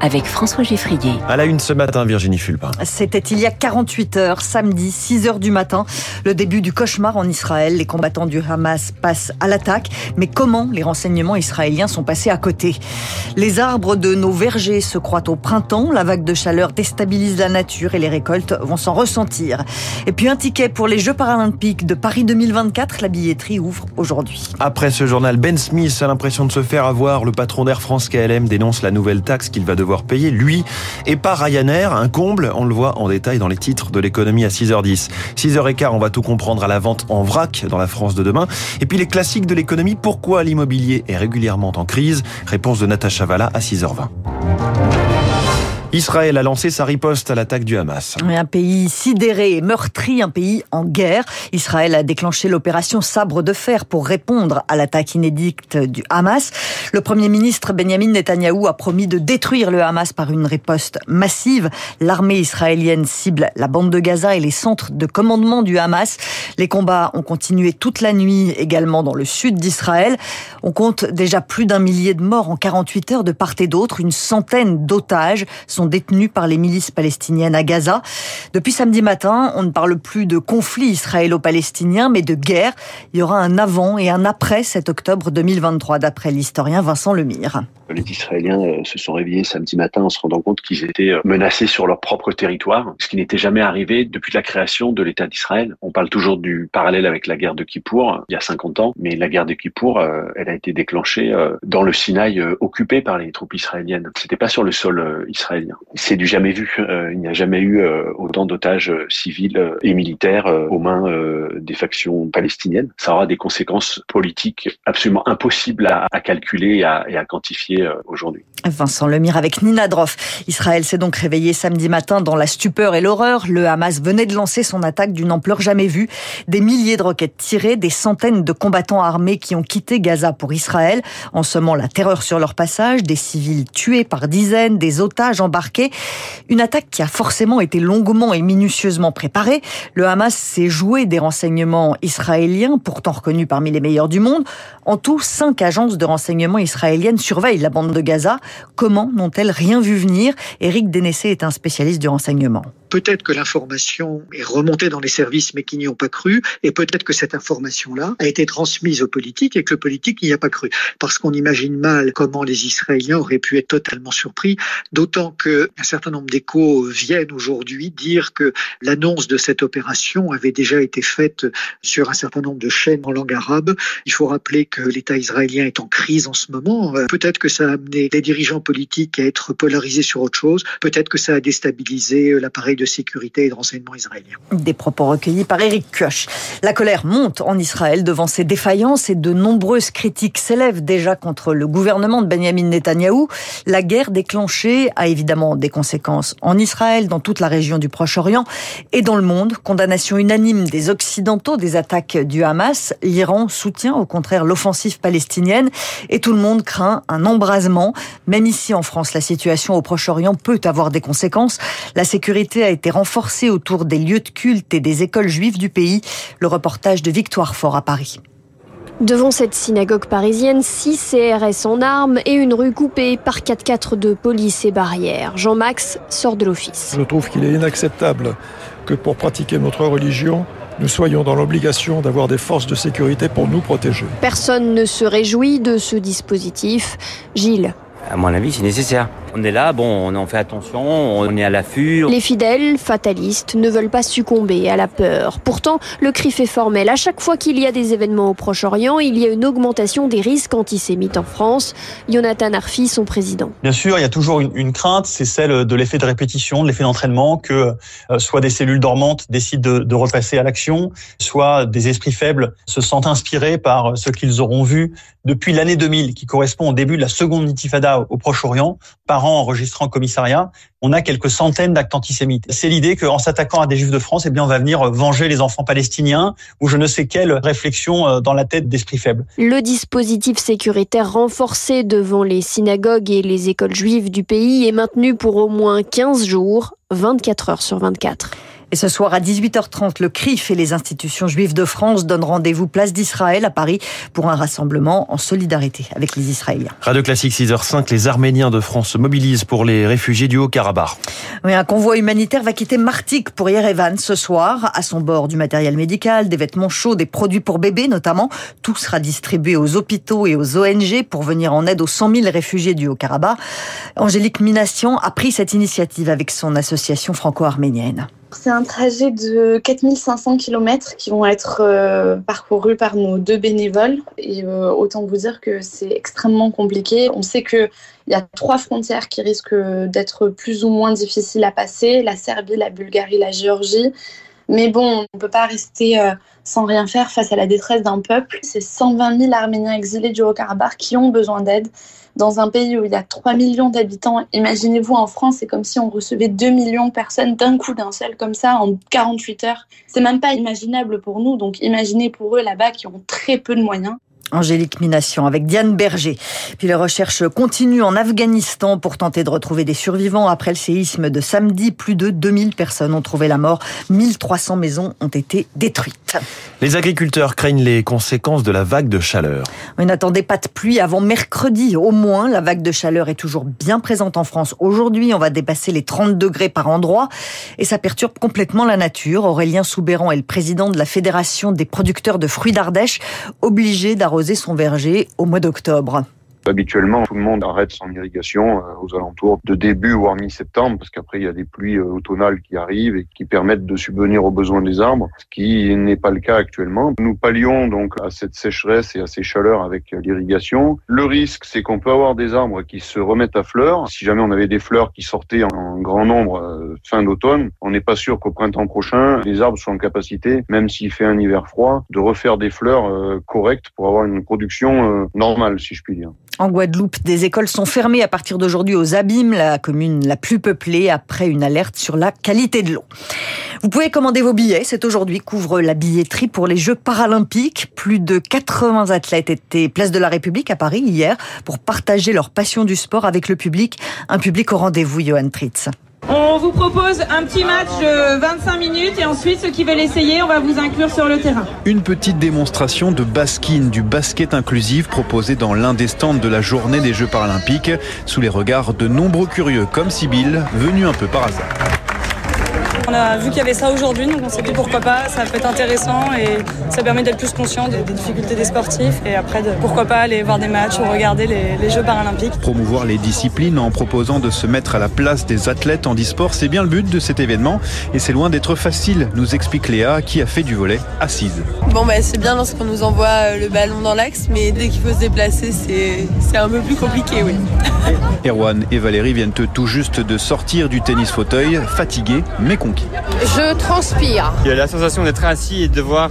avec François Geffrier. À la une ce matin, Virginie Fulpin. C'était il y a 48 heures, samedi, 6 heures du matin, le début du cauchemar en Israël. Les combattants du Hamas passent à l'attaque. Mais comment les renseignements israéliens sont passés à côté? Les arbres de nos vergers se croient au printemps. La vague de chaleur déstabilise la nature et les récoltes vont s'en ressentir. Et puis un ticket pour les Jeux paralympiques de Paris 2024. La billetterie ouvre aujourd'hui. Après ce journal, Ben Smith a l'impression de se faire avoir. Le patron d'Air France KLM dénonce la nouvelle taxe qu'il va devoir payer, lui, et pas Ryanair, un comble, on le voit en détail dans les titres de l'économie à 6h10. 6h15, on va tout comprendre à la vente en vrac dans la France de demain. Et puis les classiques de l'économie, pourquoi l'immobilier est régulièrement en crise? Réponse de Natacha Valla à 6h20. Israël a lancé sa riposte à l'attaque du Hamas. Un pays sidéré et meurtri, un pays en guerre. Israël a déclenché l'opération Sabre de fer pour répondre à l'attaque inédite du Hamas. Le Premier ministre Benjamin Netanyahou a promis de détruire le Hamas par une riposte massive. L'armée israélienne cible la bande de Gaza et les centres de commandement du Hamas. Les combats ont continué toute la nuit également dans le sud d'Israël. On compte déjà plus d'un millier de morts en 48 heures de part et d'autre. Une centaine d'otages détenus par les milices palestiniennes à Gaza. Depuis samedi matin, on ne parle plus de conflit israélo-palestinien, mais de guerre. Il y aura un avant et un après 7 octobre 2023, d'après l'historien Vincent Lemire. Les Israéliens euh, se sont réveillés samedi matin en se rendant compte qu'ils étaient euh, menacés sur leur propre territoire, ce qui n'était jamais arrivé depuis la création de l'État d'Israël. On parle toujours du parallèle avec la guerre de Kippour, il y a 50 ans, mais la guerre de Kippour, euh, elle a été déclenchée dans le Sinaï occupé par les troupes israéliennes. C'était pas sur le sol israélien. C'est du jamais vu. Il n'y a jamais eu autant d'otages civils et militaires aux mains des factions palestiniennes. Ça aura des conséquences politiques absolument impossibles à, calculer et à quantifier euh, aujourd'hui. Vincent Lemire avec Nina Droff. Israël s'est donc réveillé samedi matin dans la stupeur et l'horreur. Le Hamas venait de lancer son attaque d'une ampleur jamais vue. Des milliers de roquettes tirées, des centaines de combattants armés qui ont quitté Gaza pour Israël, en semant la terreur sur leur passage, des civils tués par dizaines, des otages embarqués. Une attaque qui a forcément été longuement et minutieusement préparée. Le Hamas s'est joué des renseignements israéliens, pourtant reconnus parmi les meilleurs du monde. En tout, cinq agences de renseignement israéliennes surveillent la bande de Gaza. Comment n'ont-elles rien vu venir? Éric Dénessé est un spécialiste du renseignement. Peut-être que l'information est remontée dans les services mais qui n'y ont pas cru, et peut-être que cette information-là a été transmise aux politiques et que le politique n'y a pas cru. Parce qu'on imagine mal comment les Israéliens auraient pu être totalement surpris, d'autant qu'un certain nombre d'échos viennent aujourd'hui dire que l'annonce de cette opération avait déjà été faite sur un certain nombre de chaînes en langue arabe. Il faut rappeler que l'État israélien est en crise en ce moment. Peut-être que ça a amené les dirigeants politiques à être polarisés sur autre chose. Peut-être que ça a déstabilisé l'appareil de sécurité et de renseignement israélien. Des propos recueillis par Eric Koch. La colère monte en Israël devant ces défaillances et de nombreuses critiques s'élèvent déjà contre le gouvernement de Benjamin Netanyahou. La guerre déclenchée a évidemment des conséquences en Israël, dans toute la région du Proche-Orient et dans le monde. Condamnation unanime des Occidentaux des attaques du Hamas. L'Iran soutient au contraire l'offensive palestinienne et tout le monde craint un embrasement. Même ici en France, la situation au Proche-Orient peut avoir des conséquences. La sécurité a été renforcée autour des lieux de culte et des écoles juives du pays. Le reportage de Victoire Fort à Paris. Devant cette synagogue parisienne, six CRS en armes et une rue coupée par 4x4 de police et barrières. Jean-Max sort de l'office. Je trouve qu'il est inacceptable que pour pratiquer notre religion, nous soyons dans l'obligation d'avoir des forces de sécurité pour nous protéger. Personne ne se réjouit de ce dispositif. Gilles. À mon avis, c'est nécessaire. On est là, bon, on en fait attention, on est à l'affût. Les fidèles, fatalistes, ne veulent pas succomber à la peur. Pourtant, le cri fait formel. À chaque fois qu'il y a des événements au Proche-Orient, il y a une augmentation des risques antisémites en France. Jonathan Arfi, son président. Bien sûr, il y a toujours une, crainte, c'est celle de l'effet de répétition, de l'effet d'entraînement, que euh, soit des cellules dormantes décident de, de repasser à l'action, soit des esprits faibles se sentent inspirés par ce qu'ils auront vu depuis l'année 2000, qui correspond au début de la seconde intifada au Proche-Orient, par enregistrant au commissariat, on a quelques centaines d'actes antisémites. C'est l'idée qu'en s'attaquant à des juifs de France, eh bien, on va venir venger les enfants palestiniens ou je ne sais quelle réflexion euh, dans la tête d'esprit faible. Le dispositif sécuritaire renforcé devant les synagogues et les écoles juives du pays est maintenu pour au moins 15 jours, 24 heures sur 24. Et ce soir à 18h30, le CRIF et les institutions juives de France donnent rendez-vous place d'Israël à Paris pour un rassemblement en solidarité avec les Israéliens. Radio Classique 6h05, les Arméniens de France se mobilisent pour les réfugiés du Haut-Karabakh. Oui, un convoi humanitaire va quitter Martik pour Yerevan ce soir. À son bord du matériel médical, des vêtements chauds, des produits pour bébés notamment. Tout sera distribué aux hôpitaux et aux ONG pour venir en aide aux 100 000 réfugiés du Haut-Karabakh. Angélique Minassian a pris cette initiative avec son association franco-arménienne. C'est un trajet de 4500 km qui vont être euh, parcourus par nos deux bénévoles. Et euh, autant vous dire que c'est extrêmement compliqué. On sait qu'il y a trois frontières qui risquent d'être plus ou moins difficiles à passer la Serbie, la Bulgarie, la Géorgie. Mais bon, on ne peut pas rester euh, sans rien faire face à la détresse d'un peuple. C'est 120 000 Arméniens exilés du Haut-Karabakh qui ont besoin d'aide dans un pays où il y a 3 millions d'habitants. Imaginez-vous en France, c'est comme si on recevait 2 millions de personnes d'un coup d'un seul comme ça en 48 heures. C'est même pas imaginable pour nous, donc imaginez pour eux là-bas qui ont très peu de moyens. Angélique Mination avec Diane Berger. Puis les recherches continuent en Afghanistan pour tenter de retrouver des survivants. Après le séisme de samedi, plus de 2000 personnes ont trouvé la mort. 1300 maisons ont été détruites. Les agriculteurs craignent les conséquences de la vague de chaleur. On n'attendait pas de pluie avant mercredi. Au moins, la vague de chaleur est toujours bien présente en France. Aujourd'hui, on va dépasser les 30 degrés par endroit et ça perturbe complètement la nature. Aurélien Soubéran est le président de la Fédération des producteurs de fruits d'Ardèche, obligé d'arroser son verger au mois d'octobre. Habituellement, tout le monde arrête son irrigation euh, aux alentours de début voire mi-septembre, parce qu'après il y a des pluies euh, automnales qui arrivent et qui permettent de subvenir aux besoins des arbres, ce qui n'est pas le cas actuellement. Nous pallions donc à cette sécheresse et à ces chaleurs avec euh, l'irrigation. Le risque, c'est qu'on peut avoir des arbres qui se remettent à fleurs. Si jamais on avait des fleurs qui sortaient en grand nombre fin d'automne, on n'est pas sûr qu'au printemps prochain, les arbres soient en capacité, même s'il fait un hiver froid, de refaire des fleurs correctes pour avoir une production normale, si je puis dire. En Guadeloupe, des écoles sont fermées à partir d'aujourd'hui aux Abîmes, la commune la plus peuplée, après une alerte sur la qualité de l'eau. Vous pouvez commander vos billets. C'est aujourd'hui couvre la billetterie pour les Jeux paralympiques. Plus de 80 athlètes étaient place de la République à Paris hier pour partager leur passion du sport avec le public. Un public au rendez-vous, Johan Tritz. Vous propose un petit match de 25 minutes et ensuite ceux qui veulent essayer, on va vous inclure sur le terrain. Une petite démonstration de baskin, du basket inclusif proposé dans l'un des stands de la journée des Jeux paralympiques sous les regards de nombreux curieux comme Sibylle, venus un peu par hasard. On a vu qu'il y avait ça aujourd'hui, donc on s'est dit pourquoi pas, ça peut être intéressant et ça permet d'être plus conscient des, difficultés des sportifs et après de, pourquoi pas aller voir des matchs ou regarder les, Jeux paralympiques. Promouvoir les disciplines en proposant de se mettre à la place des athlètes en e-sport, c'est bien le but de cet événement et c'est loin d'être facile, nous explique Léa qui a fait du volet assise. Bon bah c'est bien lorsqu'on nous envoie euh, le ballon dans l'axe, mais dès qu'il faut se déplacer, c'est un peu plus compliqué, oui. Erwan et Valérie viennent tout juste de sortir du tennis fauteuil, fatigués mais conquis. Je transpire. Il y a la sensation d'être assis et de devoir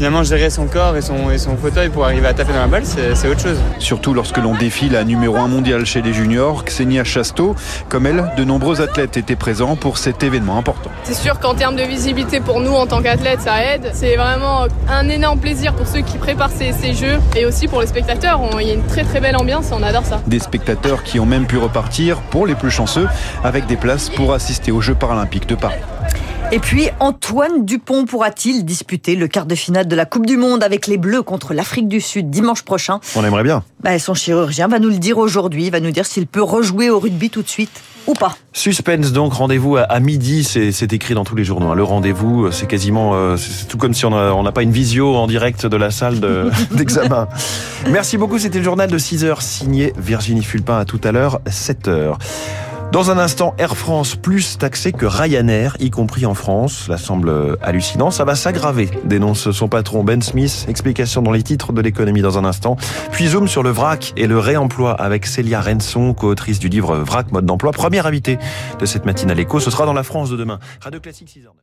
finalement gérer son corps et son, et son fauteuil pour arriver à taper dans la balle, c'est autre chose. Surtout lorsque l'on défie la numéro 1 mondiale chez les juniors, Xenia Chasteau. Comme elle, de nombreux athlètes étaient présents pour cet événement important. C'est sûr qu'en termes de visibilité pour nous en tant qu'athlètes, ça aide. C'est vraiment un énorme plaisir pour ceux qui préparent ces, ces jeux et aussi pour les spectateurs. Il y a une très très belle ambiance on adore ça. Des spectateurs qui ont même pu repartir, pour les plus chanceux, avec des places pour assister aux Jeux paralympiques de Paris. Et puis, Antoine Dupont pourra-t-il disputer le quart de finale de la Coupe du Monde avec les Bleus contre l'Afrique du Sud dimanche prochain On aimerait bien. Bah, son chirurgien va nous le dire aujourd'hui, il va nous dire s'il peut rejouer au rugby tout de suite ou pas. Suspense donc, rendez-vous à, midi, c'est écrit dans tous les journaux. Hein. Le rendez-vous, c'est quasiment, euh, c'est tout comme si on n'a pas une visio en direct de la salle d'examen. Merci beaucoup, c'était le journal de 6h signé Virginie Fulpin. À tout à l'heure, 7h. Dans un instant, Air France plus taxé que Ryanair, y compris en France. Cela semble hallucinant. Ça va s'aggraver, dénonce son patron Ben Smith. Explication dans les titres de l'économie dans un instant. Puis zoom sur le vrac et le réemploi avec Célia Renson, co-autrice du livre Vrac mode d'emploi. Première invitée de cette matinale écho. Ce sera dans la France de demain. Radio Classique 6h.